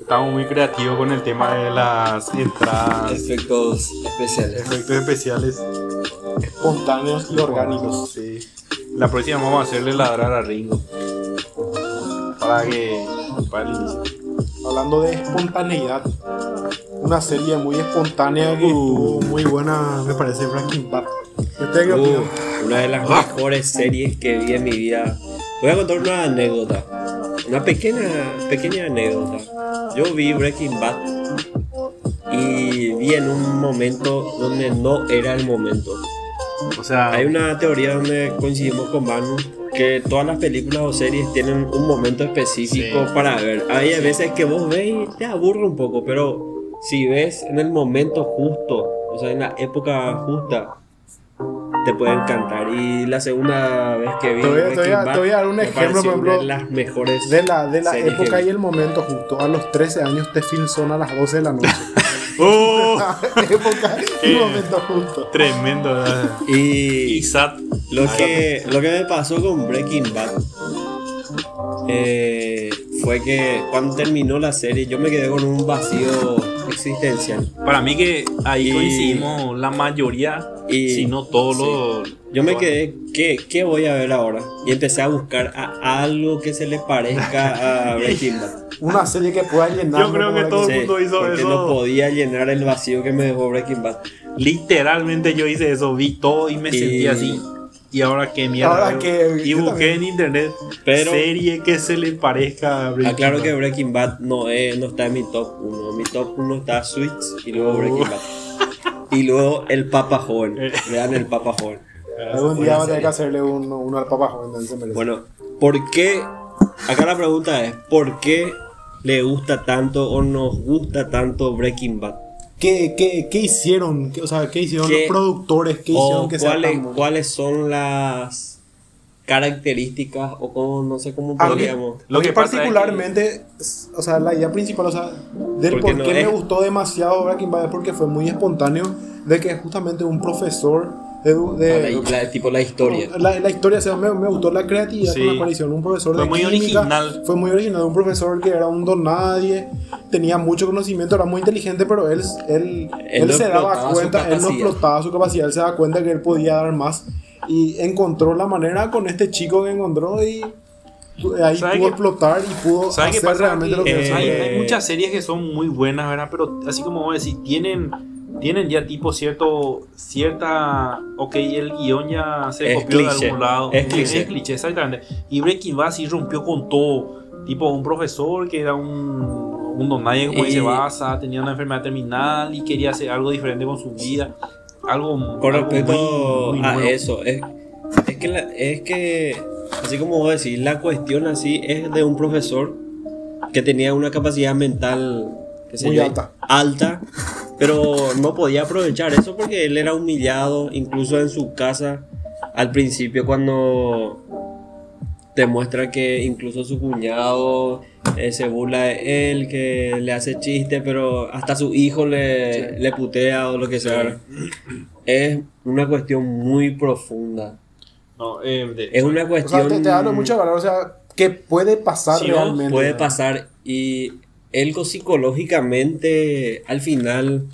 Estamos muy creativos con el tema de las entradas, Efectos especiales. efectos especiales. Espontáneos y orgánicos. Sí. La próxima vamos a hacerle ladrar a Ringo. Para que. Para el inicio. Hablando de espontaneidad. Una serie muy espontánea que Uh. muy buena, me parece, Breaking Bad. Uh, una de las mejores series que vi en mi vida. Voy a contar una anécdota. Una pequeña, pequeña anécdota. Yo vi Breaking Bad y vi en un momento donde no era el momento. O sea, Hay una teoría donde coincidimos con Manu que todas las películas o series tienen un momento específico Sí. para ver. Hay a veces que vos ves y te aburre un poco, pero si ves en el momento justo, o sea, en la época justa, te puede encantar. Y la segunda vez que vi Te voy a- te voy a- Breaking Bad, te voy a dar un ejemplo, por de las mejores De la, de la época y el momento justo. A los 13 años te son a las 12 de la noche. ¡Oh! época y Eh. momento justo. Tremendo. ¿verdad? Y. Lo que, lo que me pasó con Breaking Bad eh, fue que cuando terminó la serie yo me quedé con un vacío existencial. Para mí que ahí Y- coincidimos la mayoría, Y si no todos los... yo me quedé, ¿qué, ¿qué voy a ver ahora? Y empecé a buscar a algo que se le parezca a Breaking Bad. Una serie que pueda llenar. Yo creo que todo- el mundo hizo porque eso. no podía llenar el vacío que me dejó Breaking Bad. Literalmente yo hice eso, vi todo y me Y- sentí así. Y ahora qué mierda. Ahora que- y busqué también. en internet Pero- serie que se le parezca a Breaking Aclaro Bad. que Breaking Bad no, es, no está en mi top 1. Mi top 1 está Suits y luego Breaking Bad. Y luego El Papa Joven. Vean El Papa Joven. Algún día va a tener que hacerle uno, uno al papá joven, entonces se merece. Bueno, ¿por qué? Acá la pregunta es: ¿por qué le gusta tanto o nos gusta tanto Breaking Bad? ¿Qué, qué, qué hicieron? ¿Qué- o sea, ¿qué hicieron ¿Qué- los productores? ¿Qué hicieron ¿O que sea cuáles, tan bueno? cuáles son las características o cómo, no sé cómo podríamos. Lo que pasa es que- particularmente, o sea, la idea principal, o sea, del Porque por no qué me es- gustó demasiado Breaking Bad es porque fue muy espontáneo de que justamente un profesor de, de- Ah, la, la- tipo la historia. La, la historia, o sea, me, me gustó la creatividad Sí. con la cual hicieron un profesor Fue de muy química. original. Fue muy original, un profesor que era un don nadie, tenía mucho conocimiento, era muy inteligente, pero él, él, Él él no se daba cuenta, él no explotaba su capacidad, él se daba cuenta que él podía dar más y encontró la manera con este chico que encontró y ahí ¿Sabe pudo explotar y pudo ¿Sabes qué hacer realmente lo que eh, hay, hay muchas series que son muy buenas, ¿verdad? Pero así como vos decís, tienen, tienen ya tipo cierto, cierta, ok, el guion ya se Es copió de algún lado. es cliché. Es cliché, exactamente. Y Breaking Bad sí rompió con todo. Tipo un profesor que era un, un don nadie, como dice Baza, tenía una enfermedad terminal y quería hacer algo diferente con su vida. Algo Con algo respecto muy- muy a bueno. eso, es, es, que la- es que, así como vos decís, la cuestión así es de un profesor que tenía una capacidad mental Muy yo, alta. alta, pero no podía aprovechar eso porque él era humillado, incluso en su casa, al principio cuando te muestra que incluso su cuñado eh, se burla de él, que le hace chiste, pero hasta su hijo le, le putea o lo que sea. Es una cuestión muy profunda. No, eh, de- Es una O sea, cuestión... te, te hablo mucho de valor, o sea, que puede pasar Sí, realmente. puede pasar y él psicológicamente al final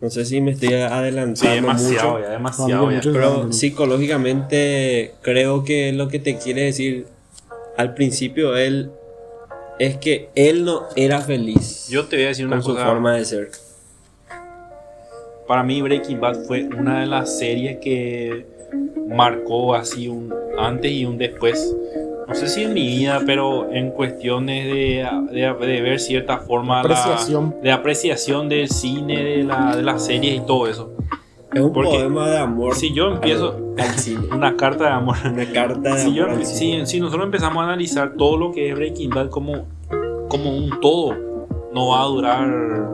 no sé si me estoy sí, adelantando demasiado, mucho ya, demasiado. ya. Pero psicológicamente creo que lo que te quiere decir al principio él es que él no era feliz Yo te voy a decir una con su forma de ser Para mí Breaking Bad fue una de las series que marcó así un antes y un después. No sé si en mi vida, pero en cuestiones de, de- de ver cierta forma la- Apreciación. de apreciación del cine, de, la, de las series y todo eso. es un Porque poema de amor si yo empiezo- al, al cine Una carta de amor. una carta de Si, yo- amor si- si nosotros empezamos a analizar todo lo que es Breaking Bad como, como un todo, no va a durar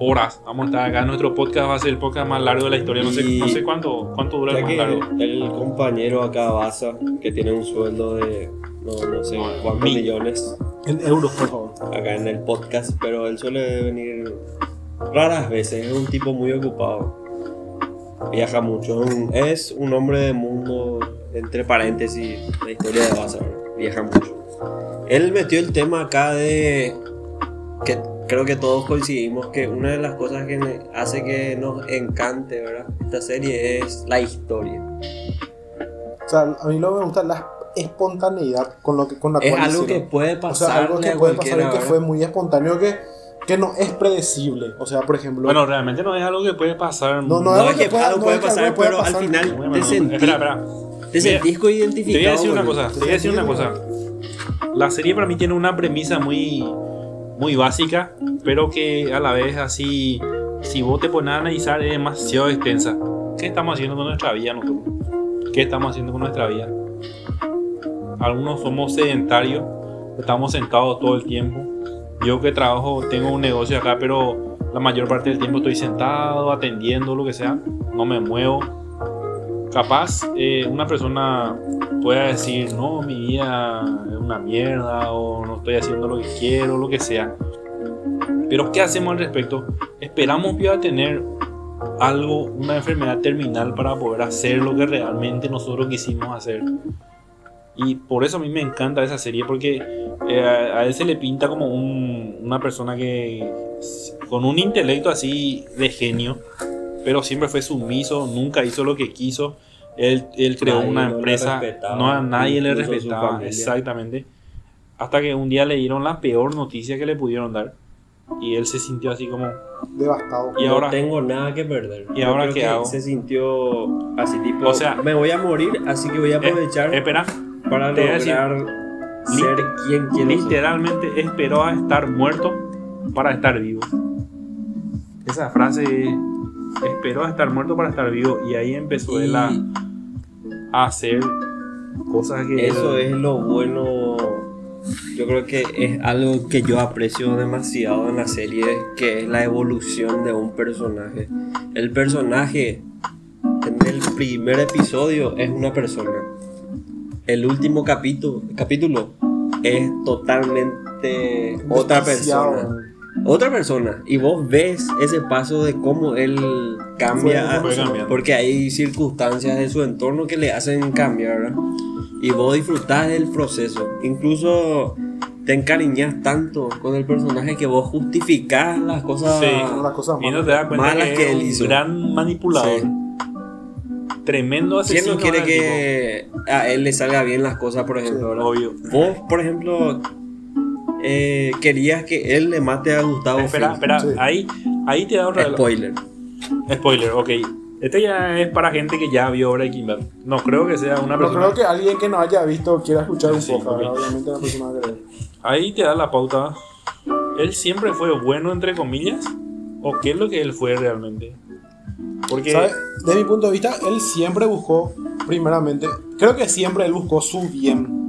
horas. Vamos a estar acá. Nuestro podcast va a ser el podcast más largo de la historia. No sé, no sé cuánto, cuánto dura el más largo. el compañero acá Baza, que tiene un sueldo de no, no sé cuántos Mil. millones En euros, por favor. acá en el podcast, pero él suele venir raras veces, es un tipo muy ocupado. Viaja mucho, es un- es un hombre de mundo, entre paréntesis, la historia de Baza, viaja mucho. Él metió el tema acá de que creo que todos coincidimos que una de las cosas que hace que nos encante, ¿verdad? Esta serie es la historia. O sea, a mí lo que me gusta es la espontaneidad con, lo que, con la Es cual algo que hicieron. puede O pasar sea, algo que puede pasar y que fue muy espontáneo, que, que no es predecible. O sea, por ejemplo, Bueno, realmente no es algo que puede pasar. No, No, algo es que que pueda- algo no puede es que pasar, algo pueda pero al pasar. final Bueno, te sentís, espera, espera. te sentís Te identificado. voy a decir una cosa, te voy a decir una cosa. La serie para mí tiene una premisa muy, muy básica, pero que a la vez así, si vos te pones a analizar, es demasiado extensa. ¿Qué estamos haciendo con nuestra vida nosotros? ¿Qué estamos haciendo con nuestra vida? Algunos somos sedentarios, estamos sentados todo el tiempo. Yo que trabajo, tengo un negocio acá, pero la mayor parte del tiempo estoy sentado, atendiendo, lo que sea, no me muevo capaz eh, una persona pueda decir, no, mi vida es una mierda o no estoy haciendo lo que quiero, lo que sea. Pero ¿qué hacemos al respecto? Esperamos que a tener algo, una enfermedad terminal para poder hacer lo que realmente nosotros quisimos hacer. Y por eso a mí me encanta esa serie, porque eh, a él se le pinta como un- una persona que con un intelecto así de genio, pero siempre fue sumiso, nunca hizo lo que quiso. Él, él creó Nadie una empresa, no a nadie le respetaba, exactamente. Hasta que un día le dieron la peor noticia que le pudieron dar. Y él se sintió así como, devastado. y ahora, no tengo nada que perder. ¿Y Yo ahora creo qué que hago? Se sintió así tipo, O sea- me voy a morir, así que voy a aprovechar Eh, espera, para te a decir, lograr ser quien quiero ser. literalmente esperó a estar muerto para estar vivo. Esa frase esperó a estar muerto para estar vivo y ahí empezó él a, Y a hacer cosas que eso es lo bueno. Yo creo que es algo que yo aprecio demasiado en la serie, que es la evolución de un personaje. El personaje en el primer episodio es una persona. El último capítulo, capítulo es totalmente otra persona. Otra persona. Y vos ves ese paso de cómo él cambia. Porque hay circunstancias de su entorno que le hacen cambiar, ¿verdad? Y vos disfrutás del proceso. Incluso te encariñas tanto con el personaje que vos justificás las cosas. Sí. Las cosas y no malas. te das cuenta malas que, él hizo. gran manipulador. Sí. Tremendo ¿Quién asesino. no quiere tipo. que a él le salga bien las cosas, por ejemplo? Obvio. Vos, por ejemplo, eh, querías que él le mate a Gustavo Espera, espera, Sí. ahí, ahí te da otra Spoiler. Spoiler, ok. Este ya es para gente que ya vio Breaking Bad. No creo que sea una No persona. creo que alguien que no haya visto quiera escuchar un Sí, poco. Obviamente la persona. Ahí te da la pauta. ¿Él siempre fue bueno, entre comillas? ¿O qué es lo que él fue realmente? Porque. ¿Sabe? De mi punto de vista, él siempre buscó, primeramente, creo que siempre él buscó su bien.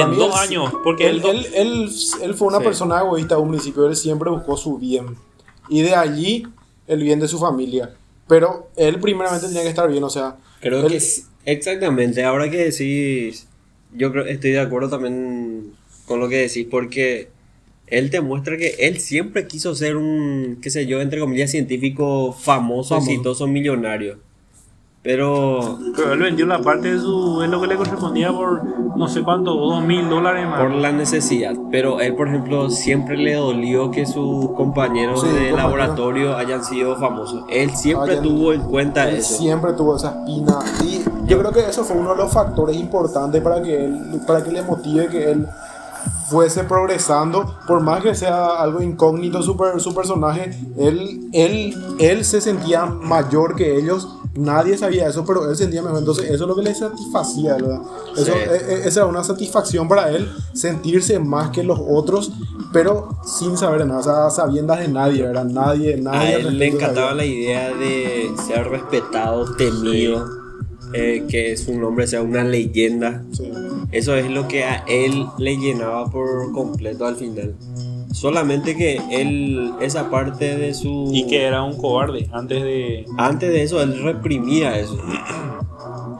En dos él- años. Porque Él, él, él, él, fue una Sí. persona egoísta de un principio, él siempre buscó su bien. Y de allí el bien de su familia. Pero él primeramente tenía que estar bien, o sea, Creo él- que exactamente. Ahora que decís, yo creo estoy de acuerdo también con lo que decís porque él te muestra que él siempre quiso ser un, qué sé yo, entre comillas, científico famoso, Famoso. exitoso, millonario. Pero pero él vendió la parte de su. Es lo que le correspondía por no sé cuánto, dos mil dólares más. por la necesidad. Pero él, por ejemplo, siempre le dolió que sus compañeros Sí, de compañeros. laboratorio hayan sido famosos. Él siempre Hayan- tuvo en cuenta él eso. siempre tuvo esa espina. Y yo creo que eso fue uno de los factores importantes para que él, para que le motive que él fuese progresando, por más que sea algo incógnito su, per- su personaje, él, él, él se sentía mayor que ellos, nadie sabía eso, pero él sentía mejor, entonces eso es lo que le satisfacía, ¿verdad? Eso, Sí. e- e- esa era una satisfacción para él, sentirse más que los otros, pero sin saber nada, o sea, sabiendas de nadie, ¿verdad? Nadie, nadie. A él le encantaba sabía. la idea de ser respetado, temido, eh, que su nombre sea una leyenda. Sí. Eso es lo que a él le llenaba por completo al final. Solamente que él, esa parte de su... Y que era un cobarde antes de. Antes de eso, él reprimía eso.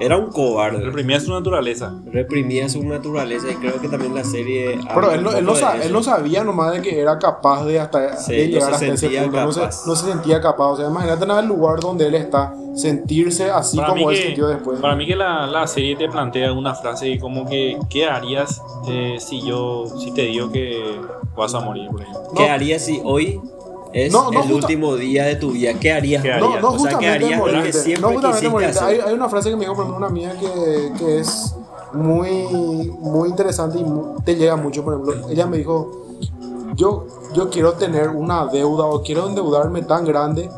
Era un cobarde. Reprimía su naturaleza. Reprimía su naturaleza y creo que también la serie... Pero él no, él, no poco sa- de él no sabía nomás de que era capaz de hasta Sí, de no llegar se hasta ese punto. No se, no se sentía capaz. O sea, imagínate en el lugar donde él está, sentirse así Para como él que, sintió después. para mí que la, la serie te plantea una frase como que ¿qué harías eh, si yo si te digo que vas a morir por ejemplo? ¿Qué No. harías si hoy es No, no, el justa- último día de tu vida? ¿Qué harías? ¿Qué No, harías? no O sea, ¿qué justamente harías lo que morirte. siempre No justamente quisiste morirte. hacer? Hay, hay una frase que me dijo por ejemplo, una amiga que, que es muy, muy interesante y te llega mucho. Por ejemplo, ella me dijo, yo, yo quiero tener una deuda o quiero endeudarme tan grande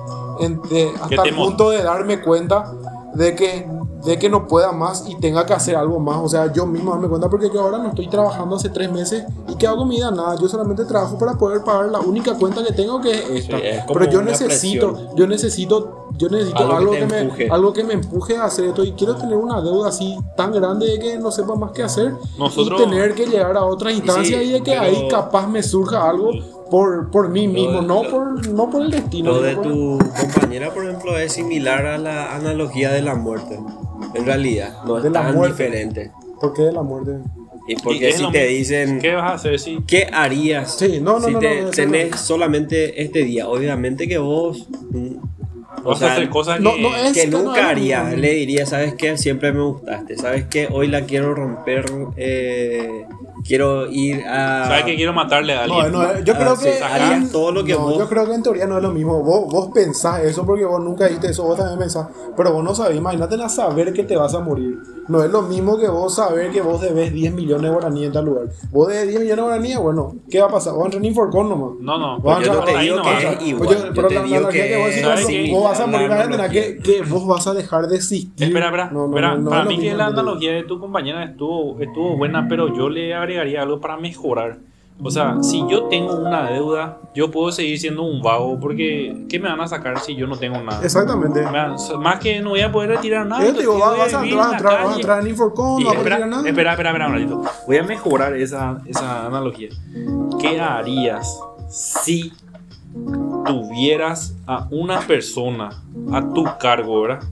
en- de- hasta el punto de darme cuenta de que, de que no pueda más y tenga que hacer algo más. O sea, yo mismo darme cuenta porque yo ahora no estoy trabajando hace tres meses y que hago mi vida nada. Yo solamente trabajo para poder pagar la única cuenta que tengo que es esta. es Pero yo necesito, presión. yo necesito, yo necesito Algo que algo, te que, me, empuje. algo que me empuje a hacer esto y quiero tener una deuda así tan grande de que no sepa más qué hacer Nosotros- y tener que llegar a otra instancia sí, y de que pero- ahí capaz me surja algo por, por mí mismo, de- no, lo- por, no por el destino. Lo de por- tu compañera, por ejemplo, es similar a la analogía de la muerte. En realidad, no es De la tan muerte. diferente. ¿Por qué de la muerte? Y Y porque es si te dicen, ¿Qué vas a hacer si ¿qué harías Sí, no, no, si no, te- tenés no. solamente este día? Obviamente que vos... mm, o vas sea, a hacer cosas no- que no es- que que no nunca es- haría, le diría, ¿sabes qué? Siempre me gustaste, ¿sabes qué? Hoy la quiero romper, eh, quiero ir a... sabes que quiero matarle a No, alguien? no, yo Ah, creo que harías todo lo que no, vos- Yo creo que en teoría no es lo mismo. Vos, vos pensás eso porque vos nunca viste eso, vos también pensás. Pero vos no sabés, imagínate a saber que te vas a morir. No es lo mismo que vos saber que vos debes 10 millones de guaraníes en tal lugar. Vos debes 10 millones de guaraníes, bueno, ¿qué va a pasar? Vos entras en Inforcon nomás. No, no, Vos yo no te digo que a- es igual. Pero la analogía que vos decís, vos vas a morir, a analogía. que, que vos vas a dejar de existir. Espera, espera, para mí que la analogía de tu compañera estuvo, estuvo buena, pero yo le agregaría algo para mejorar. O sea, si yo tengo una deuda, yo puedo seguir siendo un vago porque ¿qué me van a sacar si yo no tengo nada? Exactamente. Van- más que no voy a poder retirar nada. Yo te digo, yo vas, a vas en entrar, vas a calle. entrar en Y no vas a retirar nada. espera, espera, espera un ratito. Voy a mejorar esa, esa analogía. ¿Qué harías si tuvieras a una persona a tu cargo, ¿verdad?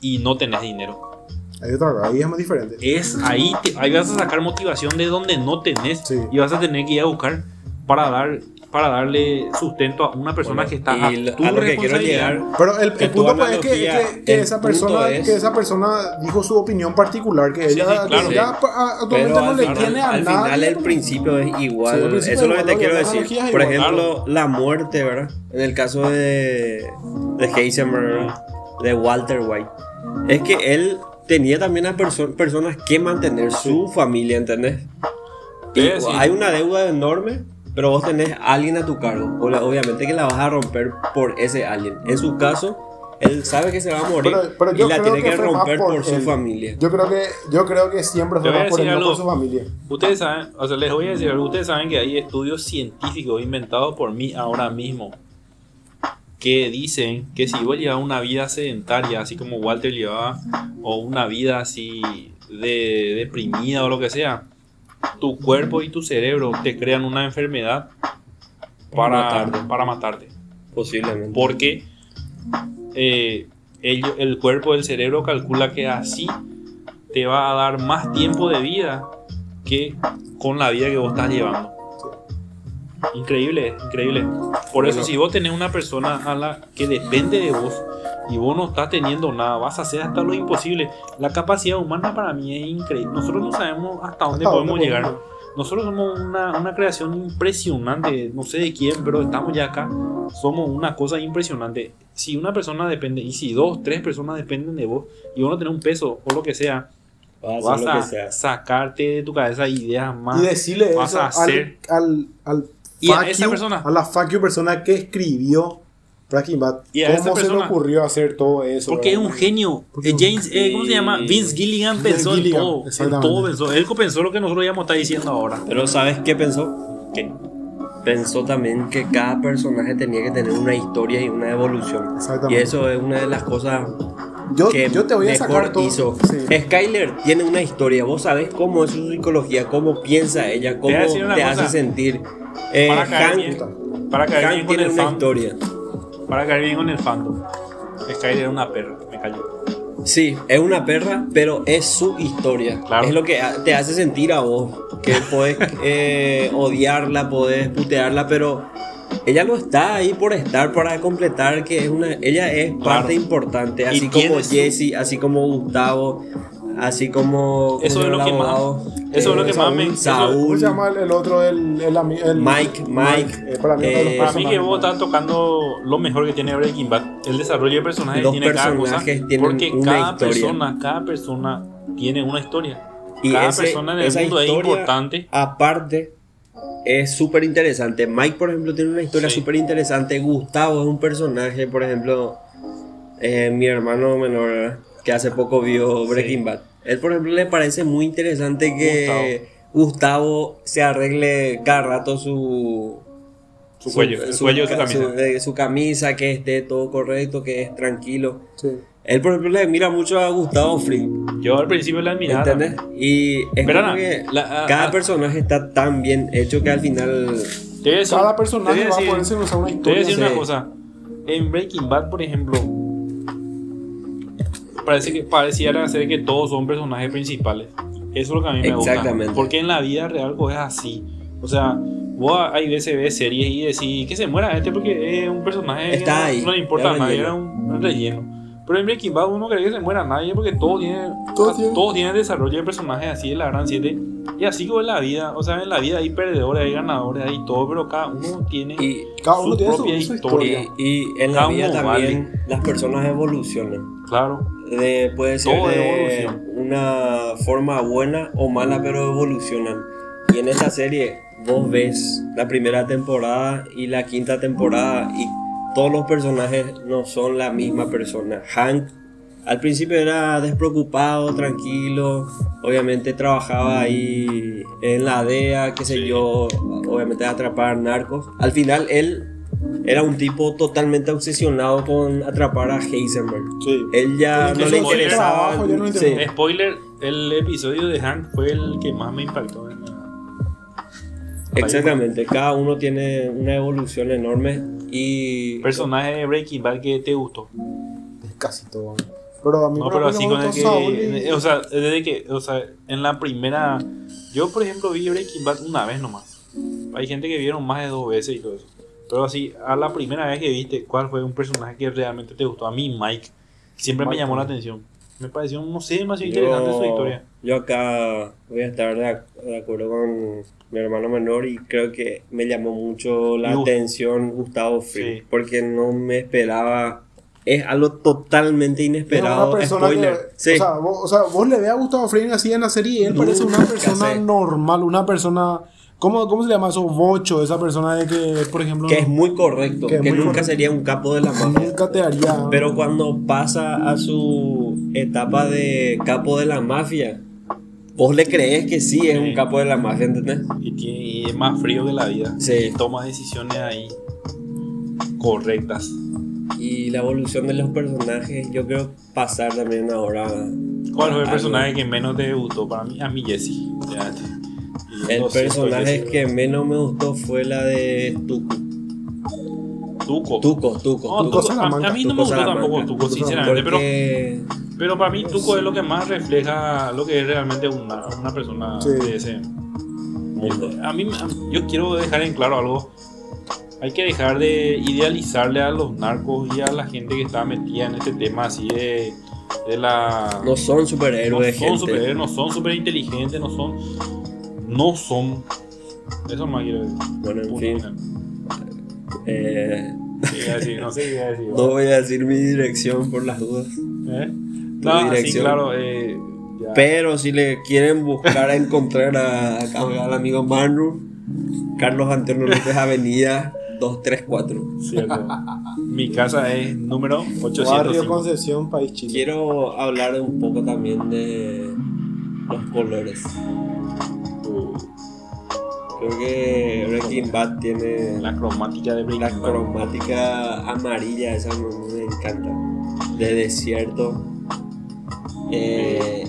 Y no tenés dinero. Ahí, otra, ahí es más diferente. Es ahí, te- ahí vas a sacar motivación de donde no tenés Sí. y vas a tener que ir a buscar para dar para darle sustento a una persona Bueno, que está y a tu a lo que quiero llegar Pero el, punto pues, es que, que- esa persona, es- que esa persona dijo su opinión particular, que Sí, ella, sí, claro. que ella pa- actualmente Pero no al le final, tiene a al nadie. final el principio es igual. Sí, el principio Eso es lo que te quiero decir. Por igual. ejemplo, la muerte, ¿verdad? En el caso de, de Heisenberg, de Walter White, es que él tenía también a perso- personas que mantener su familia, ¿entendés? Y Sí, sí. hay una deuda enorme, pero vos tenés a alguien a tu cargo. Obviamente que la vas a romper por ese alguien. En su caso, él sabe que se va a morir Pero, pero y la creo tiene que romper por, por su él. familia. Yo creo que, yo creo que siempre fue más por él, no por su familia. Ustedes saben, o sea, les voy a decir algo. Ustedes saben que hay estudios científicos inventados por mí ahora mismo que dicen que si vos llevas una vida sedentaria, así como Walter llevaba, o una vida así de deprimida o lo que sea, tu cuerpo y tu cerebro te crean una enfermedad para, Matarte. para matarte. Posiblemente. Porque eh, el, el cuerpo del cerebro calcula que así te va a dar más tiempo de vida que con la vida que vos estás llevando. Increíble, increíble. Por eso Bueno. si vos tenés una persona a la que depende de vos y vos no estás teniendo nada, vas a hacer hasta lo imposible. La capacidad humana para mí es increíble. Nosotros no sabemos hasta dónde ¿Hasta podemos dónde llegar. podemos? Nosotros somos una, una creación impresionante, no sé de quién, pero estamos ya acá. Somos una cosa impresionante. Si una persona depende, y si dos, tres personas dependen de vos, y vos no tenés un peso o lo que sea, Vas a vas a sea. sacarte de tu cabeza ideas más. Y decirle vas eso a al, hacer- al, al Y a esa you, persona. a la fuck you persona que escribió Breaking Bad. Y a ¿Cómo esa se le persona. ocurrió hacer todo eso? Porque es verdad? un genio. Porque Eh, James, eh, ¿cómo se llama? Vince Gilligan Vince pensó Gilligan, en todo. En todo pensó. Él pensó lo que nosotros íbamos a estar diciendo ahora. Pero ¿sabes qué pensó? ¿Qué? Pensó también que cada personaje tenía que tener una historia y una evolución. Exactamente. Y eso es una de las cosas Yo, que yo te voy a mejor sacar todo. hizo. Sí. Skyler tiene una historia. Vos sabés cómo es su psicología, cómo piensa ella, cómo te, hace sentir. Eh, Para caer Hank, bien. Para caer Hank bien con tiene el una fan. historia. Para caer bien con el fandom. Skyler era una perra, me cayó. Sí, es una perra, pero es su historia. Claro. Es lo que te hace sentir a vos. Que podés eh, odiarla, podés putearla, pero ella no está ahí por estar, para completar que es una. Ella es Claro. parte importante, así como Jesse, así como Gustavo, así como. Eso ¿cómo es lo que más- eso es lo Eh, que más me- Saúl. ¿Cómo se llama el, el otro? El, el, el- Mike, Mike, eh, para mí, eh, Para mí que vos estás tocando lo mejor que tiene Breaking Bad. El desarrollo de personajes Los tiene cada cosa. Porque una cada historia. persona, cada persona tiene una historia. Y cada ese- persona en el mundo es importante. Aparte, es súper interesante. Mike, por ejemplo, tiene una historia Sí. súper interesante. Gustavo es un personaje, por ejemplo, eh, mi hermano menor, que hace poco vio Breaking Bad. Él, por ejemplo, le parece muy interesante que Gustavo, se arregle cada rato su... Su cuello, su ca- camisa. de su camisa, que esté todo correcto, que es tranquilo. Sí. Él, por ejemplo, le mira mucho a Gustavo Fring. Yo al principio la admiraba. ¿Entendés? Y es Pero como Ana, que la- a- cada a- personaje está tan bien hecho que al final Te voy a decir- Cada te personaje voy a va a decir- ponerse usar una Te voy a historia. decir sí. una cosa. En Breaking Bad, por ejemplo, parece que pareciera ser que todos son personajes principales. Eso es lo que a mí me gusta. Exactamente. Porque en la vida real pues, es así. O sea, vos hay veces ves series y decís que se muera este porque es un personaje Está que ahí, no le importa a es nadie, relleno. era un, un relleno. Pero en Breaking Bad uno cree que se muera nadie porque todos tienen, Todos tienen- todos tienen desarrollo de personajes así de la gran 7. Y así como en la vida, o sea, en la vida hay perdedores, hay ganadores, hay todo, pero cada uno tiene y, Cada uno su tiene propia su historia. historia. y, y en la Cada vida uno también las personas evolucionan. Claro. De, puede ser Todo de una forma buena o mala, pero evolucionan. Y en esta serie vos ves la primera temporada y la quinta temporada y todos los personajes no son la misma persona. Hank al principio era despreocupado, tranquilo, obviamente trabajaba ahí en la DEA, qué sé Sí. yo, obviamente a atrapar narcos. Al final él era un tipo totalmente obsesionado con atrapar a Heisenberg. Sí. Él ya no le su interesaba. trabajo ya no le sí. interesaba. Spoiler, el episodio de Hank fue el que más me impactó. en la- Exactamente, cada uno tiene una evolución enorme y Personaje de Breaking Bad que te gustó. Casi todo. Pero a mí No, pero así me con el que. O sea, desde que. O sea, en la primera. Yo, por ejemplo, vi Breaking Bad una vez nomás. Hay gente que vieron más de dos veces y todo eso. Pero así, a la primera vez que viste, ¿cuál fue un personaje que realmente te gustó? A mí, Mike. Siempre me Mike. llamó la atención. Me pareció, no sé, demasiado interesante su historia. yo acá voy a estar de, de acuerdo con mi hermano menor y creo que me llamó mucho la atención Gustavo Fring Sí. porque no me esperaba. Es algo totalmente Es inesperado. una persona Spoiler. que, Sí. o, sea, vos, o sea, vos le ve a Gustavo Fring así en la serie y él parece una persona normal, una persona, ¿cómo, ¿cómo se llama eso? Bocho, esa persona de que, por ejemplo, que es muy correcto, Que que, muy nunca correcto. sería un capo de la mafia. nunca te haría... Pero cuando pasa a su etapa de capo de la mafia, vos le crees que sí es un capo de la mafia, ¿entendés? Y, tiene- y es más frío que la vida. Sí. Y toma decisiones ahí correctas. Y la evolución de los personajes, yo creo pasar también ahora. ¿Cuál fue el algo. personaje que menos te gustó? Para mí, a mí Jesse. El personaje que menos me gustó fue la de Tuco. Tuco. Tuco, Tuco, No, Tuco. Tuco, a, a mí no me gustó Salamanca. tampoco Tuco, sinceramente, pero, Porque pero para mí Tuco es lo que más refleja lo que es realmente una, una persona Sí. de ese mundo. A mí, yo quiero dejar en claro algo. Hay que dejar de idealizarle a los narcos y a la gente que está metida en este tema así de, de la... no son superhéroes, no son superhéroes, no son super inteligentes, no son... No son... Eso no quiero decir. Bueno, en Punto fin. eh, Sí, iba a decir, no sé qué iba a decir. no voy a decir mi dirección por las dudas. ¿Eh? No, sí, dirección. claro. Eh, ya. Pero si le quieren buscar a encontrar a, a- al amigo Manu, Carlos Antonio López Avenida 234. Cierto. Mi casa es número Barrio 805. Concepción, País Chile. Quiero hablar un poco también de los colores. Creo que Breaking Bad tiene La cromática de la Breaking Bad. cromática amarilla, esa me, me encanta. De desierto. Eh,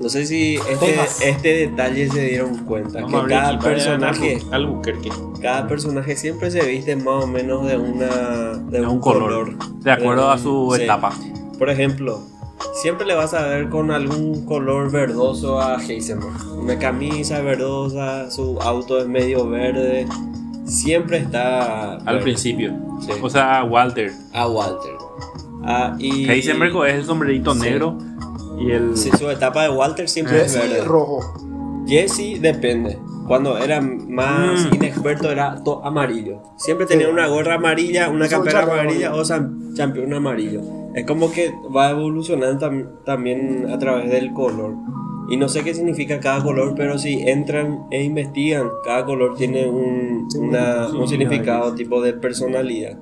no sé si este, este detalle se dieron cuenta. Vamos que cada personaje, Albu- Albuquerque. cada personaje siempre se viste más o menos de una de, De un, color. color. De acuerdo a su Sí. etapa. Por ejemplo, siempre le vas a ver con algún color verdoso a Heisenberg. Una camisa verdosa, su auto es medio verde. Siempre está. Al verde. principio. Sí. O sea, Walter. A Walter. Ah, y. Heisenberg es el sombrerito Sí. negro y el... Sí, su etapa de Walter siempre es Jesse verde. rojo. Jesse depende. Cuando era más Mm. inexperto era todo amarillo. Siempre tenía Sí. una gorra amarilla, una campera amarilla amarillo. o campeón amarillo. Es como que va evolucionando tam- también a través del color. Y no sé qué significa cada color, pero si entran e investigan, cada color tiene un, Sí, una- sí, un sí, significado tipo de personalidad.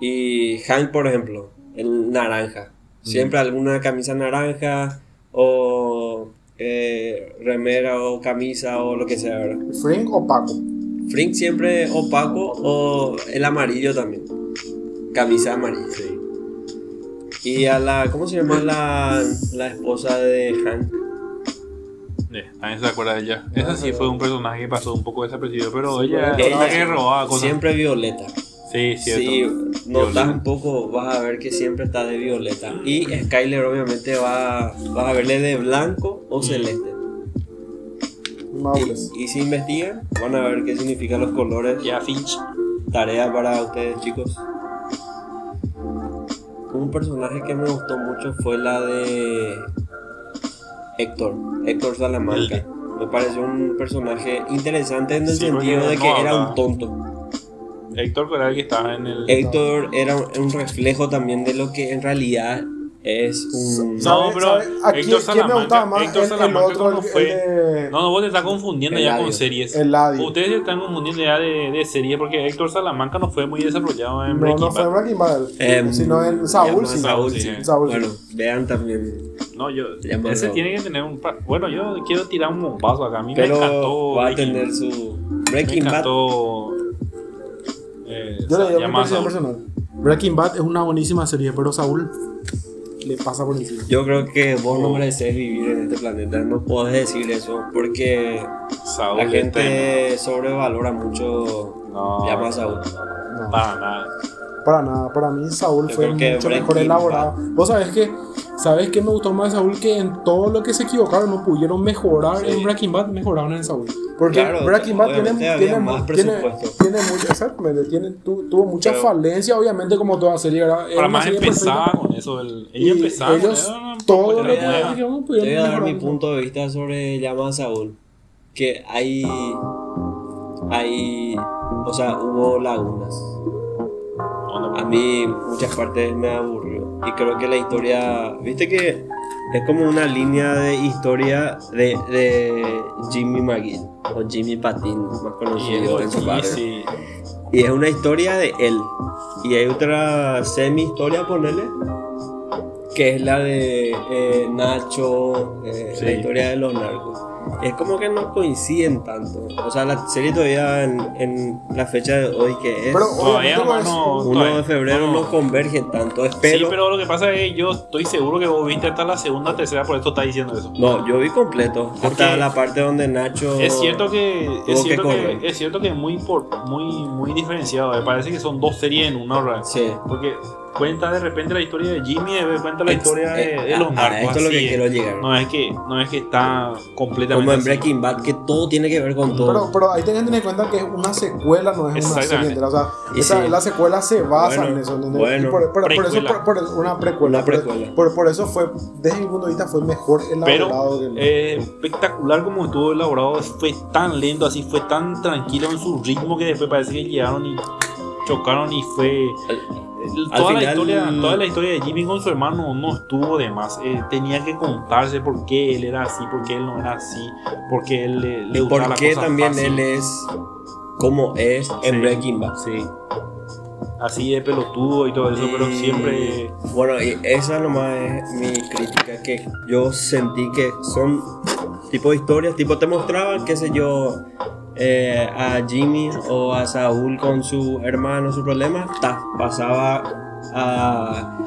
Y Hank, por ejemplo, el naranja. Siempre alguna camisa naranja o eh, remera o camisa o lo que sea, ¿verdad? Frank opaco. Frink siempre opaco o el amarillo también. Camisa amarilla. Y a la, ¿cómo se llama la, la esposa de Hank? Eh, Nadie se acuerda de ella. Esa sí fue un personaje que pasó un poco desapercibido, pero Sí, ella pero es la que robaba cosas. Siempre violeta. Sí, cierto. Si notas un poco, vas a ver que siempre está de violeta. Y Skyler obviamente va, vas a verle de blanco o celeste. Maules. Y, y si investigan, van a ver qué significan los colores. Ya Finch. Tarea para ustedes, chicos. Un personaje que me gustó mucho fue la de Héctor, Héctor Salamanca. El- Me pareció un personaje interesante en el Sí, sentido de que no era un tonto. Héctor era el que estaba en el. Héctor era un reflejo también de lo que en realidad es un... No, ¿Sabe- pero sabe a quién- Héctor Salamanca-? Héctor El- el Salamanca otro, el- fue- el de- No, no, vos te estás confundiendo ya con series. Eladio. Ustedes se están confundiendo ya de, de serie porque Héctor Salamanca no fue muy desarrollado en No, Breaking no fue Bad. Breaking Bad, Em, sino en Saúl, sí. Saúl, sí. Saúl. Bueno, vean también. No, yo. Ese tiene que tener un. Bueno, yo quiero tirar un bombazo acá. A mí me Pero encantó. va a Breaking- tener su... Me Breaking Bad. eh, Yo le digo mi personal. Breaking Bad es una buenísima serie, pero Saúl le pasa por encima. Yo creo que vos no mereces vivir en este planeta. No podés decir eso porque Saúl la gente sobrevalora mucho No, llama a Saúl. No, Para nada. para nada. Para mí Saúl Yo fue mucho mejor elaborado. Vos sabés que, ¿sabés qué me gustó más de Saúl? Que en todo lo que se equivocaron no pudieron mejorar Sí. en Breaking Bad, mejoraron en Saúl. Porque Claro, Breaking Bad tiene, tiene, más tiene, presupuesto. tiene mucho, exactamente, tiene, tu- tuvo mucha Pero- falencia, obviamente, como toda serie. Era, Para más serie empezaba perfecta. con eso. El, Y ella empezaba con ellos, era todo lo que Te pudieron voy a dar mi punto de vista sobre llama a Saúl. Que hay. Hay. O sea, hubo lagunas. A mí muchas partes me aburrió. Y creo que la historia. Viste que es como una línea de historia de, de Jimmy McGill. O Jimmy Patin, más conocido en su barrio. sí, Y es una historia de él. Y hay otra semi-historia, ponele. Que es la de eh, Nacho, eh, Sí. la historia de los narcos. Es como que no coinciden tanto. O sea, la serie todavía en, en la fecha de hoy que es Pero Todavía, obviamente hermano, no es- 1 todavía- de febrero no. no, converge tanto. Sí, Espero. pero lo que pasa es que yo estoy seguro que vos viste hasta la segunda, tercera, por eso estás diciendo eso. No, yo vi completo. Porque Hasta la parte donde Nacho. Es cierto que es que cierto correr. que, es cierto que es muy muy muy diferenciado. Me parece que son dos series en una, ¿verdad? Sí. Porque cuenta de repente la historia de Jimmy, de repente cuenta la Ex- historia de, eh, de los ah, narcos. esto es lo que quiero llegar. No es que no es que está completamente Como en. Breaking Bad, que todo tiene que ver con todo. Pero, pero ahí tenés que tener en cuenta que es una secuela, no es una serie entera. O sea, esa- sí. la secuela se basa Bueno, en eso. ¿entendés? bueno. Por, por- por eso, Precuela. por, por- una precuela. Una Por- precuela. Por, por eso fue, desde mi punto de vista, fue mejor elaborado. Pero que- eh, espectacular como estuvo elaborado, fue tan lento, así fue tan tranquilo en su ritmo que después parece que llegaron y chocaron y fue Toda la historia, toda la historia de Jimmy con su hermano no estuvo de más. Eh, tenía que contarse por qué él era así, por qué él no era así, por qué él le, le gustaba por la qué cosa también fácil. él es como es en Sí. Breaking Bad. Sí. Así de pelotudo y todo eso, pero siempre Bueno, y esa nomás es mi crítica, que yo sentí que son tipo de historias, tipo te mostraban, qué sé yo, eh, a Jimmy o a Saúl con su hermano, su problema, ta, pasaba a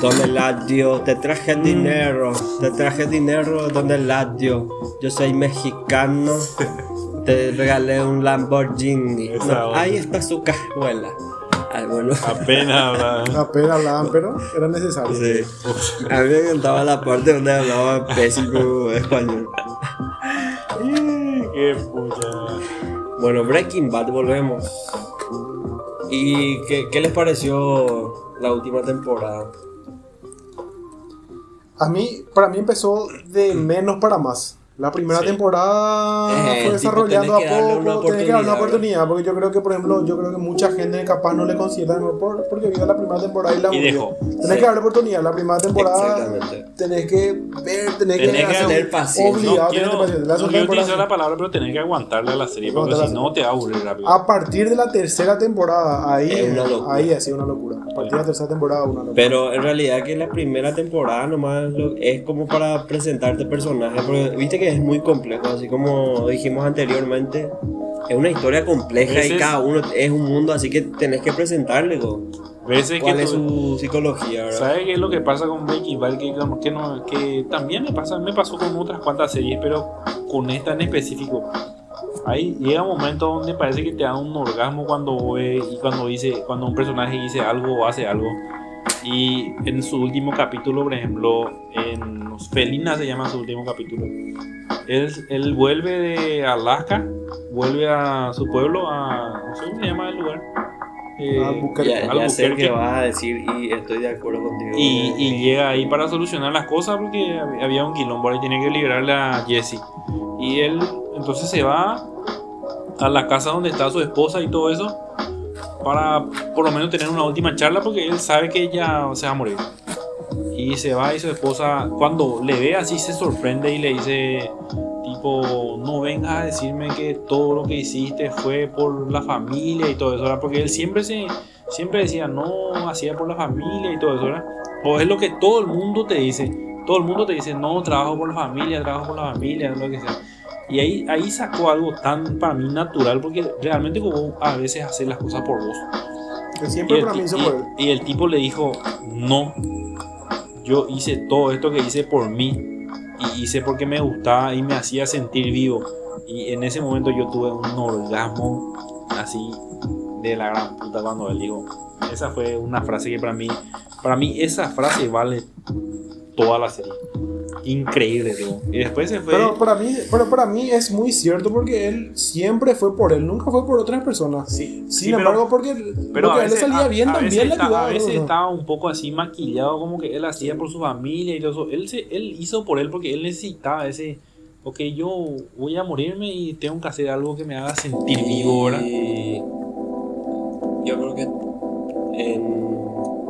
donde Ladio, te traje Mm. dinero, te traje dinero donde Ladio, yo soy mexicano, te regalé un Lamborghini, No, ahí está su cajuela. Ah, bueno. Apenas hablaba. Apenas hablaban, pero era necesario. Sí. A mí me encantaba la parte donde hablaba pésimo español. Qué pucha. Bueno, Breaking Bad, volvemos. ¿Y qué, qué les pareció la última temporada? A mí, para mí empezó de menos para más. La primera Sí. temporada Eh, fue desarrollando tenés que darle a una poco, tenés que darle una oportunidad, porque yo creo que, por ejemplo, yo creo que mucha gente capaz no le considera por, porque vio la primera temporada y la dejó. Tenés Sí. que darle oportunidad, la primera temporada Exactamente. tenés que ver, tenés, Tenés que tener paciencia. obligado No a quiero, tener paciencia. La no quiero utilizar la palabra, pero tenés que aguantarle a la serie, porque si no te va a aburrir rápido. A partir de la tercera temporada, ahí, Es una locura. ahí ha sido una locura. A partir de la tercera temporada, una locura. Pero en realidad que la primera temporada nomás lo- es como para presentarte personajes, porque viste que es muy complejo, así como dijimos anteriormente, es una historia compleja y Veces- cada uno es un mundo, así que tenés que presentarle go, Veces cuál que es tú- su psicología, ¿verdad? ¿Sabes qué es lo que pasa con Breaking Bad? Que, que, no, que también me, pasa, me pasó con otras cuantas series, pero con esta en específico. Ahí llega un momento donde parece que te da un orgasmo cuando ve y cuando dice, cuando un personaje dice algo o hace algo. Y en su último capítulo, por ejemplo, en Felina se llama su último capítulo. Él, él vuelve de Alaska, vuelve a su pueblo, a. No sé cómo se llama el lugar. Eh, Albuquerque. Ya, ya sé Albuquerque. que vas a decir y estoy de acuerdo contigo. Y, y llega ahí para solucionar las cosas porque hab- había un quilombo y tiene que liberarle a Jesse. Y él entonces se va a la casa donde está su esposa y todo eso para por lo menos tener una última charla porque él sabe que ella se va a morir. Y se va y su esposa cuando le ve así se sorprende y le dice tipo no vengas a decirme que todo lo que hiciste fue por la familia y todo eso, ¿verdad? porque él siempre se siempre decía no hacía por la familia y todo eso, ¿verdad? O es lo que todo el mundo te dice, todo el mundo te dice no trabajo por la familia, trabajo por la familia, lo que sea. Y ahí, ahí sacó algo tan para mí natural porque realmente como a veces hacer las cosas por vos. Que Y siempre el, para mí hizo y- por él. y el tipo le dijo, no, yo hice todo esto que hice por mí y hice porque me gustaba y me hacía sentir vivo. Y en ese momento yo tuve un orgasmo así de la gran puta cuando él dijo. Esa fue una frase que para mí, para mí esa frase vale toda la serie. Increíble, digo. Y después se fue... Pero para mí, pero para mí es muy cierto porque él siempre fue por él, nunca fue por otras personas. sí, Sin sí, pero- embargo, porque Pero a a él le veces, salía a- bien a también veces le ayudaba. A veces estaba un poco así maquillado, como que él hacía por su familia y todo eso. Él, se, él hizo por él porque él necesitaba ese. Ok, yo voy a morirme y tengo que hacer algo que me haga sentir vivo, ¿verdad? Y yo creo que en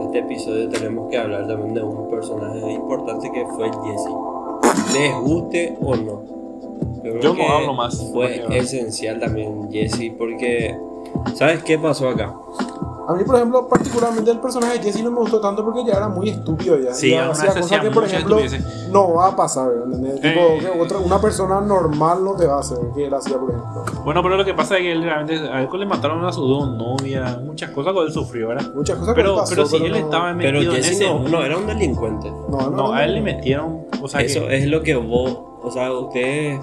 este episodio tenemos que hablar también de un personaje importante que fue Jesse. Les guste o no. Yo no hablo más, Fue esencial también Jesse porque ¿sabes qué pasó acá? A mí, por ejemplo, particularmente el personaje de Jesse no me gustó tanto porque ya era muy estúpido ya. Sí, Ya hacía cosas que, por ejemplo, no va a pasar. ¿entendés? Tipo, Eh. que otra, una persona normal no te va a hacer, que él hacía, por ejemplo. Bueno, pero lo que pasa es que él realmente. A él le mataron a sus dos novias, muchas cosas que él sufrió, ¿verdad? Muchas cosas que Pero, él pasó, pero si él no- estaba Pero metido en Jesse ese. no, no era un delincuente. No, no, No, a él le metieron. O sea, Eso que, es lo que vos, o sea, ustedes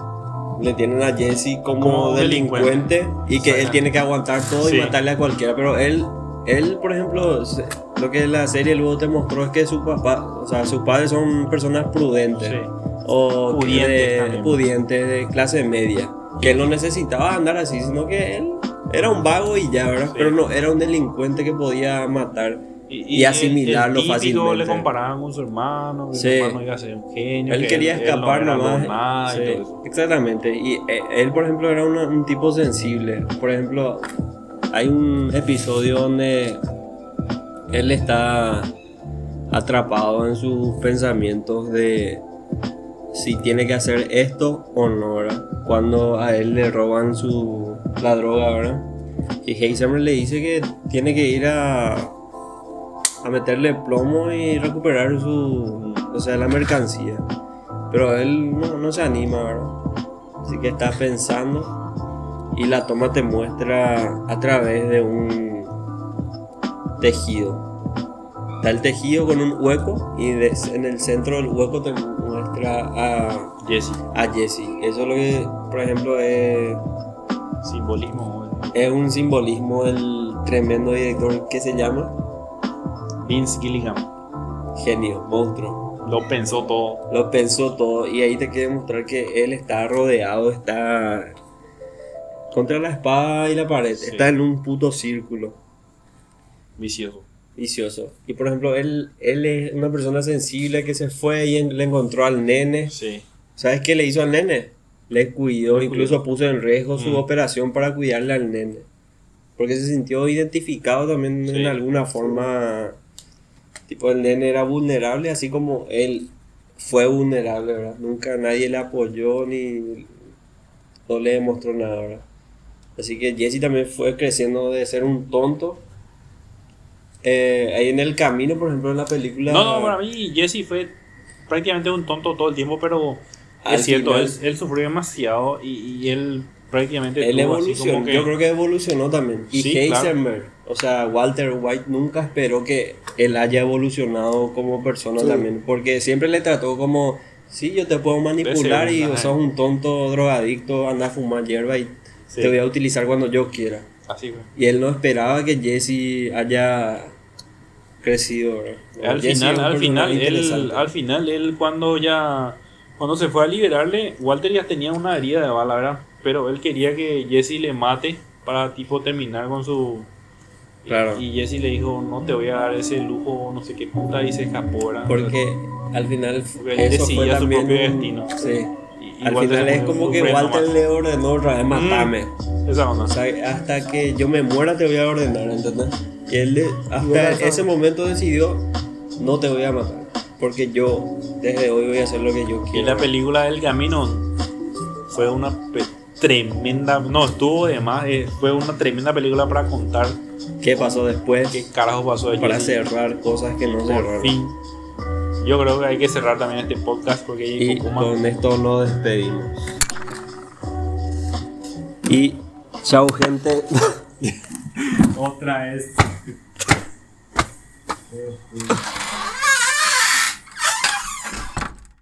le tienen a Jesse como, Como delincuente, delincuente. y que él tiene que aguantar todo Sí. y matarle a cualquiera, pero él, él por ejemplo, lo que la serie luego te mostró es que su papá, o sea, sus padres son personas prudentes Sí. o Pudientes de, pudientes de clase media, que él no necesitaba andar así, sino que él era un vago y ya, ¿verdad? Sí. Pero no, era un delincuente que podía matar. y el- asimilarlo el típico fácilmente. le comparaban con su hermano, que Sí. su hermano iba a ser un genio. Él que quería él escapar no era nomás. nada y Sí, todo eso. exactamente. Y eh, él, por ejemplo, era una- un tipo sensible. Por ejemplo, hay un episodio donde él está atrapado en sus pensamientos de si tiene que hacer esto o no, ¿verdad? Cuando a él le roban su, la droga, ¿verdad? Y Heisenberg le dice que tiene que ir a, a meterle plomo y recuperar su, o sea, la mercancía. Pero él no, no se anima, ¿verdad? Así que está pensando y la toma te muestra a través de un tejido. Está el tejido con un hueco y en el centro del hueco te muestra a, Jesse, a Jesse. Eso es lo que, por ejemplo, es, simbolismo. es un simbolismo del tremendo director que se llama Vince Gilligan Genio, monstruo. lo pensó todo. Lo pensó todo y ahí te quiere mostrar que él está rodeado, está contra la espada y la pared, Sí. está en un puto círculo Vicioso. vicioso. Y por ejemplo, él, él es una persona sensible que se fue y en- le encontró al nene. Sí. ¿Sabes qué le hizo al nene? Le cuidó, Le incluso cuidó. puso en riesgo su Mm. operación para cuidarle al nene. Porque se sintió identificado también Sí. en alguna forma. Tipo, el nene era vulnerable, así como él fue vulnerable, ¿verdad? Nunca nadie le apoyó ni no le demostró nada, ¿verdad? Así que Jesse también fue creciendo de ser un tonto. Eh, ahí en el camino, por ejemplo, en la película. No, no, para mí Jesse fue prácticamente un tonto todo el tiempo, pero es cierto, final- él, él sufrió demasiado y, y él prácticamente Él tuvo así evolucionó, como que- yo creo que evolucionó también. Y Sí, claro. Heisenberg, o sea, Walter White nunca esperó que él haya evolucionado como persona Sí. también, porque siempre le trató como, sí, yo te puedo manipular y sos un tonto drogadicto, anda a fumar hierba y Sí. te voy a utilizar cuando yo quiera. Así fue. Y él no esperaba que Jesse haya crecido. ¿verdad? Al Jesse final, al final, él, al final, él cuando ya, cuando se fue a liberarle, Walter ya tenía una herida de bala, ¿verdad? Pero él quería que Jesse le mate para tipo terminar con su... Claro. Y Jesse le dijo, no te voy a dar ese lujo, no sé qué puta, y se escapó, ¿verdad? Porque al final Porque él eso fue decidía su también propio destino. Sí. Y- y Al Walter final es como que Walter más. le ordenó otra vez matame. Esa onda. O sea, hasta que yo me muera te voy a ordenar, ¿entendés? Y él de- hasta ese momento decidió, no te voy a matar. Porque yo desde hoy voy a hacer lo que yo Y quiero. la película del camino fue una pe- tremenda, no, estuvo de más, eh, fue una tremenda película para contar ¿Qué pasó después? qué carajo pasó de Para Jesse. cerrar cosas que no Por cerraron. fin. Yo creo que hay que cerrar también este podcast porque hay Y poco más. con esto nos despedimos. Y chao gente. Otra vez.